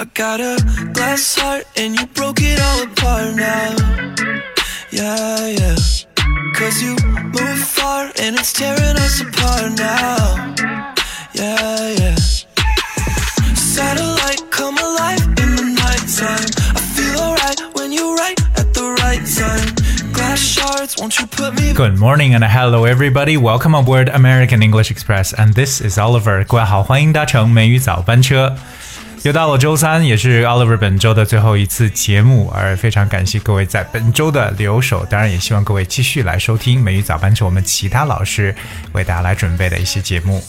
I got a glass heart and you broke it all apart now. Yeah, yeah. Cause you move far and it's tearing us apart now. Yeah, yeah. Satellite come alive in the nighttime. I feel alright when you're right at the right time. Glass shards, won't you put me Good morning and hello everybody. Welcome aboard American English Express, and this is Oliver. 各位好，欢迎搭乘美语早班车。 又到了周三，也是 Oliver 本周的最后一次节目，而非常感谢各位在本周的留守，当然也希望各位继续来收听美语早班车，我们其他老师为大家来准备的一些节目。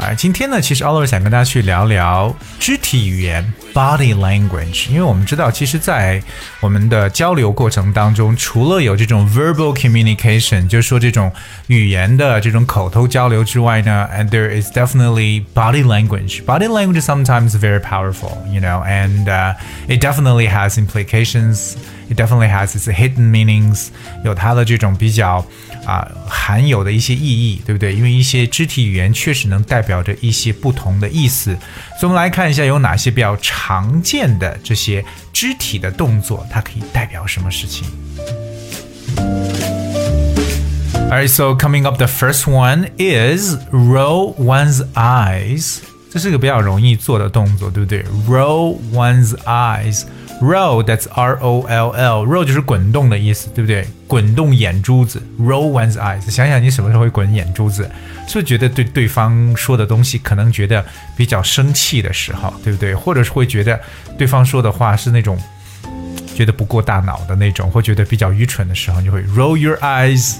啊，今天呢，其实 Oliver 想跟大家去聊聊知体语言 （body language），因为我们知道，其实，在我们的交流过程当中，除了有这种 verbal communication，就是说这种语言的这种口头交流之外呢，and there is definitely body language. Body language is sometimes very powerful, you know, and uh, it definitely has implications. It definitely has its hidden meanings，有它的这种比较 啊、含有的一些意义，对不对？因为一些肢体语言确实能代表着一些不同的意思，所以我们来看一下有哪些比较常见的这些肢体的动作，它可以代表什么事情。Alright, so coming up, the first one is roll one's eyes. 这是个比较容易做的动作，对不对？Roll one's eyes. Roll, that's R O L L. Roll 就是滚动的意思，对不对？滚动眼珠子。Roll one's eyes. 想想你什么时候会滚眼珠子？是不是觉得对对方说的东西可能觉得比较生气的时候，对不对？或者是会觉得对方说的话是那种觉得不过大脑的那种，或觉得比较愚蠢的时候，你就会 roll your eyes.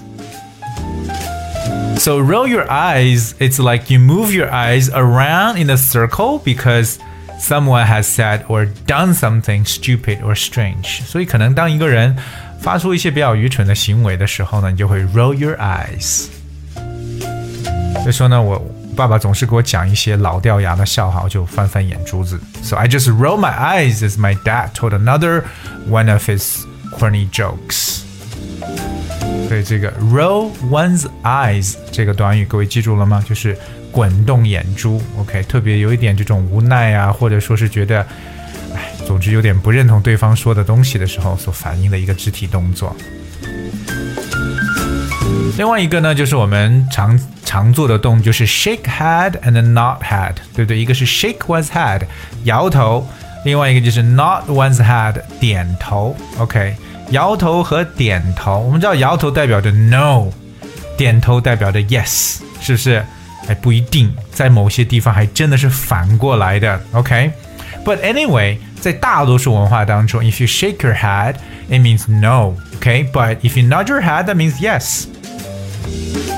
So roll your eyes, it's like you move your eyes around in a circle because someone has said or done something stupid or strange. 所以可能当一个人发出一些比较愚蠢的行为的时候呢，你就会 roll your eyes。所以说呢，我爸爸总是给我讲一些老掉牙的笑话，我就翻翻眼珠子。So I just roll my eyes as my dad told another one of his corny jokes. 所以这个 roll one's eyes 这个短语，各位记住了吗？就是滚动眼珠。OK，特别有一点这种无奈啊，或者说是觉得，哎，总之有点不认同对方说的东西的时候所反映的一个肢体动作。另外一个呢，就是我们常常做的动作，就是 shake head and nod head，对不对？一个是 shake one's head，摇头；另外一个就是 nod one's head，点头。OK。摇头和点头，我们知道摇头代表着 no，点头代表着 yes，是不是？哎，不一定，在某些地方还真的是反过来的。OK，but、anyway，在大多数文化当中，if you shake your head，it means no。OK，but、if you nod your head，that means yes。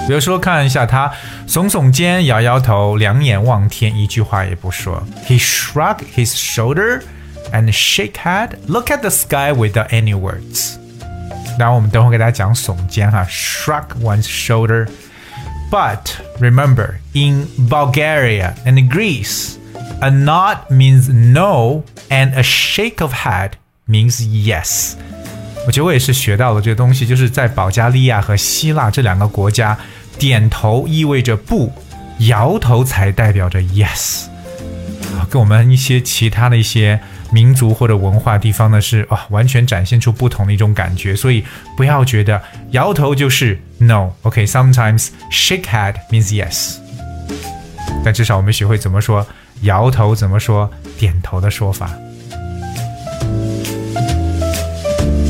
比如说，看一下他耸耸肩，摇摇头，两眼望天，一句话也不说。He shrugged his shoulder。and shake head, look at the sky without any words. 然后我们等会给大家讲耸肩哈，shrug one's shoulder. But remember, in Bulgaria and Greece, a nod means no, and a shake of head means yes. 我觉得我也是学到了这个东西，就是在保加利亚和希腊这两个国家，点头意味着不，摇头才代表着 yes。跟我们一些其他的一些。 民族或者文化地方呢是啊、完全展现出不同的一种感觉，所以不要觉得摇头就是 no，OK，sometimes、shake head means yes，但至少我们学会怎么说摇头，怎么说点头的说法。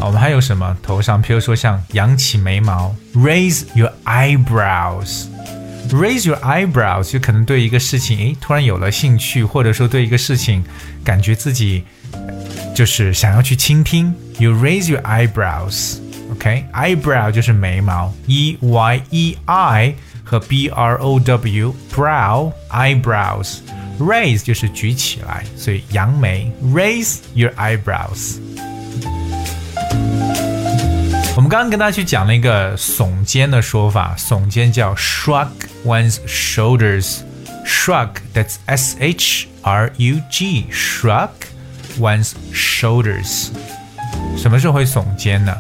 我们还有什么头上？比如说像扬起眉毛，raise your eyebrows。Raise your eyebrows，就可能对一个事情，诶，突然有了兴趣，或者说对一个事情，感觉自己就是想要去倾听。You raise your eyebrows，OK？Eyebrow 就是眉毛，E Y E I 和 B R O W brow eyebrows。Raise 就是举起来，所以扬眉。Raise your eyebrows。我们刚刚跟大家去讲了一个耸肩的说法，耸肩叫 shrug one's shoulders。Shrug, that's S H R U G, shrug one's shoulders。什么时候会耸肩呢？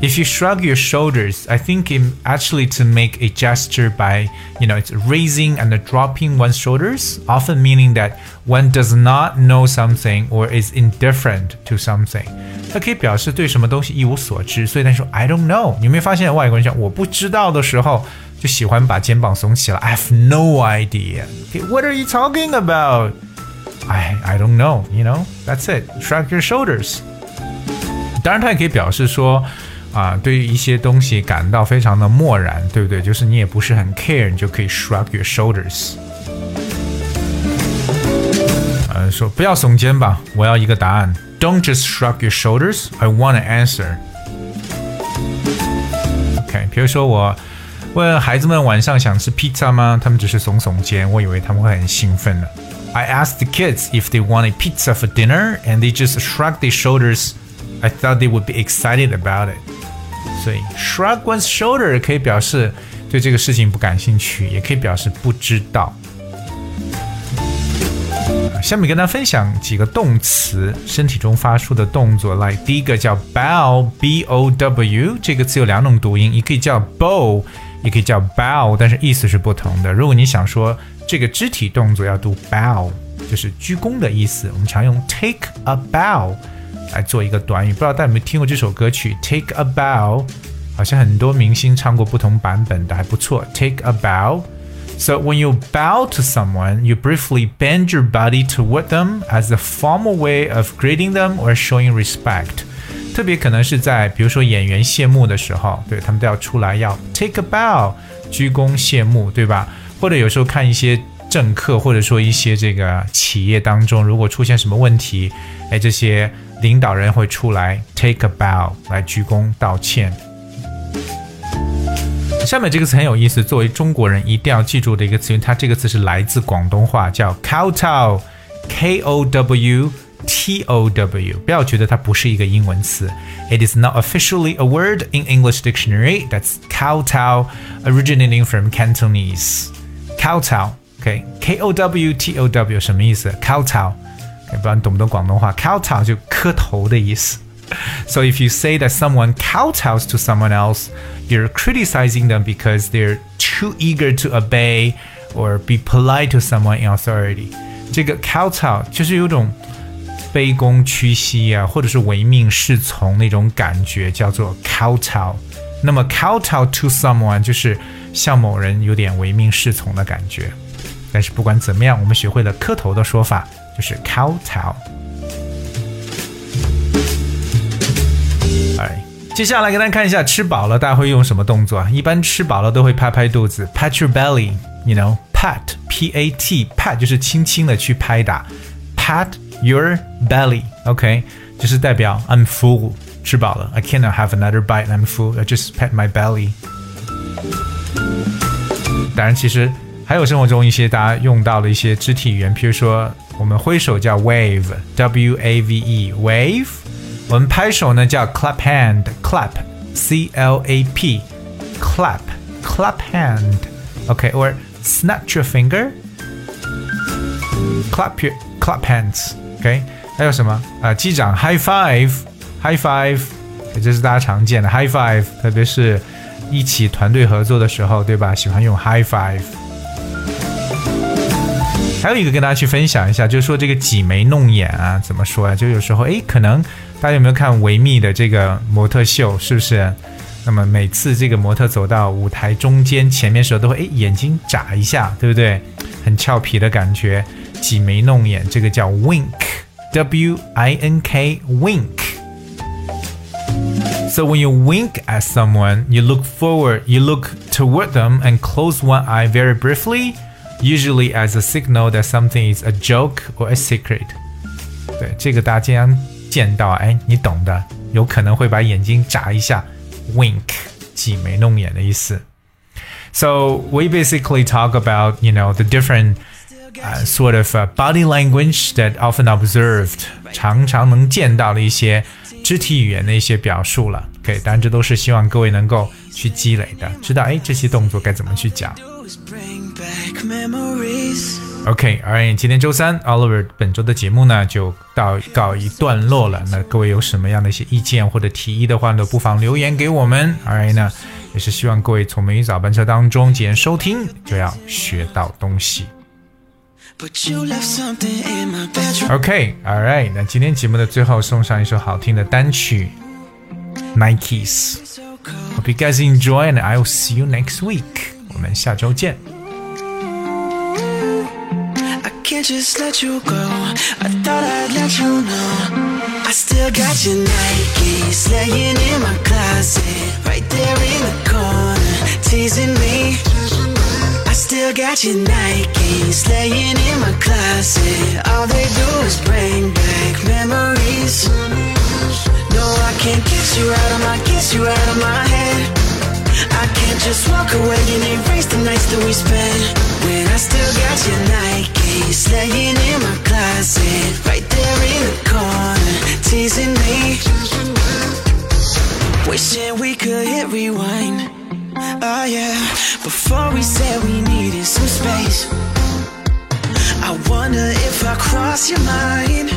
If you shrug your shoulders, I think it actually to make a gesture by, you know, it's raising and dropping one's shoulders, often meaning that one does not know something or is indifferent to something. 它可以表示对什么东西一无所知，所以他说 I don't know。你有没有发现外国人讲我不知道的时候，就喜欢把肩膀耸起来？I have no idea. Okay, what are you talking about? I I don't know. You know, that's it. Shrug your shoulders. 当然，它也可以表示说。 啊，对于一些东西感到非常的漠然，对不对？就是你也不是很 care，你就可以 shrug your shoulders。呃，说不要耸肩膀，我要一个答案。Don't just shrug your shoulders. I want an answer. OK，比如说我问孩子们晚上想吃 pizza 吗？他们只是耸耸肩，我以为他们会很兴奋的。I asked the kids if they want a pizza for dinner, and they just shrugged their shoulders. I thought they would be excited about it. 所以 shrug one's shoulder 可以表示对这个事情不感兴趣，也可以表示不知道。下面跟大家分享几个动词，身体中发出的动作。来，第一个叫 bow，b o w，这个词有两种读音，也可以叫 bow，也可以叫 bow，但是意思是不同的。如果你想说这个肢体动作要读 bow，就是鞠躬的意思，我们常用 take a bow。来做一个短语，不知道大家有没有听过这首歌曲《Take a Bow》，好像很多明星唱过不同版本的，还不错。Take a bow. So when you bow to someone, you briefly bend your body toward them as a formal way of greeting them or showing respect. 特别可能是在比如说演员谢幕的时候，对他们都要出来要 take a bow，鞠躬谢幕，对吧？或者有时候看一些政客，或者说一些这个企业当中，如果出现什么问题，哎，这些。领导人会出来 take a bow 来鞠躬道歉。下面这个词很有意思，作为中国人一定要记住的一个词，因为它这个词是来自广东话，叫 kowtow，k o w t o w。不要觉得它不是一个英文词，it is not officially a word in English dictionary. That's kowtow, originating from Cantonese. Kowtow，OK，k o w t o w 什么意思？kowtow。不知道你懂不懂广东话？kowtow 就磕头的意思。So if you say that someone kowtows to someone else, you're criticizing them because they're too eager to obey or be polite to someone in authority. 这个 kowtow 就是有种卑躬屈膝啊，或者是唯命是从那种感觉，叫做 kowtow。那么 kowtow to someone 就是向某人有点唯命是从的感觉。 但是不管怎么样，我们学会了磕头的说法。就是 kowtow。哎，接下来给大家看一下，吃饱了大家会用什么动作啊？一般吃饱了都会拍拍肚子，pat your belly，you know，pat，p a t，pat 就是轻轻的去拍打，pat your belly，OK，就是代表 I'm full，吃饱了，I cannot have another bite，I'm full，I just pat my belly。当然，其实 还有生活中一些大家用到的一些肢体语言，比如说。我们挥手叫 wave，w a v e，wave。我们拍手呢叫 clap hand，clap，c l a p，clap，clap hand。OK，or snap your finger，clap your clap hands。OK，还有什么啊？击掌 high five，high five，这是大家常见的 high five，特别是一起团队合作的时候，对吧？喜欢用 high five。 还有一个跟大家去分享一下，就是说这个挤眉弄眼啊，怎么说啊？就有时候哎，可能大家有没有看维密的这个模特秀？是不是？那么每次这个模特走到舞台中间前面时候，都会哎眼睛眨一下，对不对？很俏皮的感觉，挤眉弄眼，这个叫 wink，w i n k wink。So when you wink at someone, you look forward, you look toward them and close one eye very briefly. usually as a signal that something is a joke or a secret。对，这个大家经常见到，哎，你懂的，有可能会把眼睛眨一下，wink，挤眉弄眼的意思。So we basically talk about, you know, the different uh, sort of uh, body language that often observed，常常能见到的一些肢体语言的一些表述了。OK，当然这都是希望各位能够去积累的，知道哎这些动作该怎么去讲。 OK，Alright，今天周三，Oliver 本周的节目呢就到告一段落了。那各位有什么样的一些意见或者提议的话呢，不妨留言给我们。Alright 呢，也是希望各位从美语早班车当中，既然收听就要学到东西。OK，All right，那今天节目的最后送上一首好听的单曲，Nikes。Hope you guys enjoy and I will see you next week。我们下周见。Can't just let you go. I thought I'd let you know. I still got your Nikes laying in my closet, right there in the corner, teasing me. I still got your Nikes laying in my closet. All they do is bring back memories. No, I can't get you out of my, get you out of my head. Just walk away and erase the nights that we spent. When I still got your Nikes laying in my closet Right there in the corner Teasing me. Wishing we could hit rewind. Oh yeah. Before we said we needed some space. I wonder if I crossed your mind.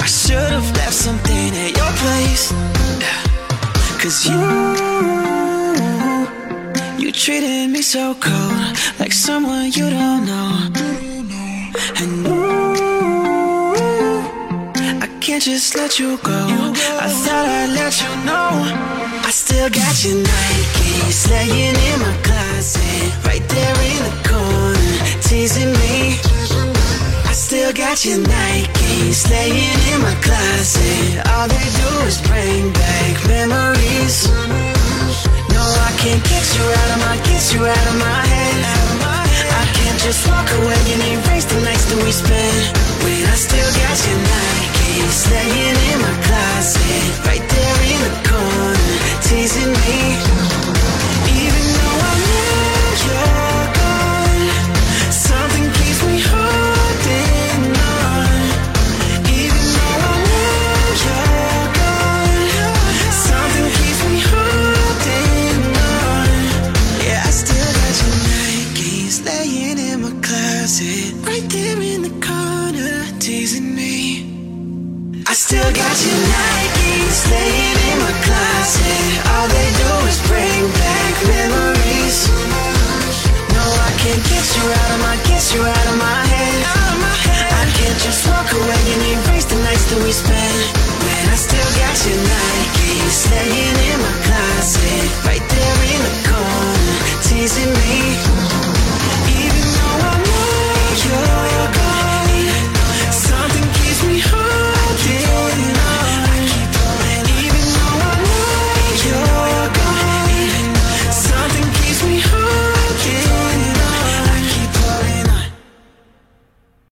I should've left something at your place. Cause you You treated me so cold Like someone you don't know and ooh, I can't just let you go. I thought I'd let you know. I still got your Nikes laying in my closet, right there in the corner, teasing me. I still got your Nikes laying in my closet. All they do is bring back memories. No, I can't get you out of my, get you out of my head. I can't just walk away and erase the nights that we spent When I still got your right there in the corner, teasing me. I still got your Nikes laying in my closet. All they do is bring back memories. No, I can't get you out of my, get you out of my head. I can't just walk away and erase the nights that we spent.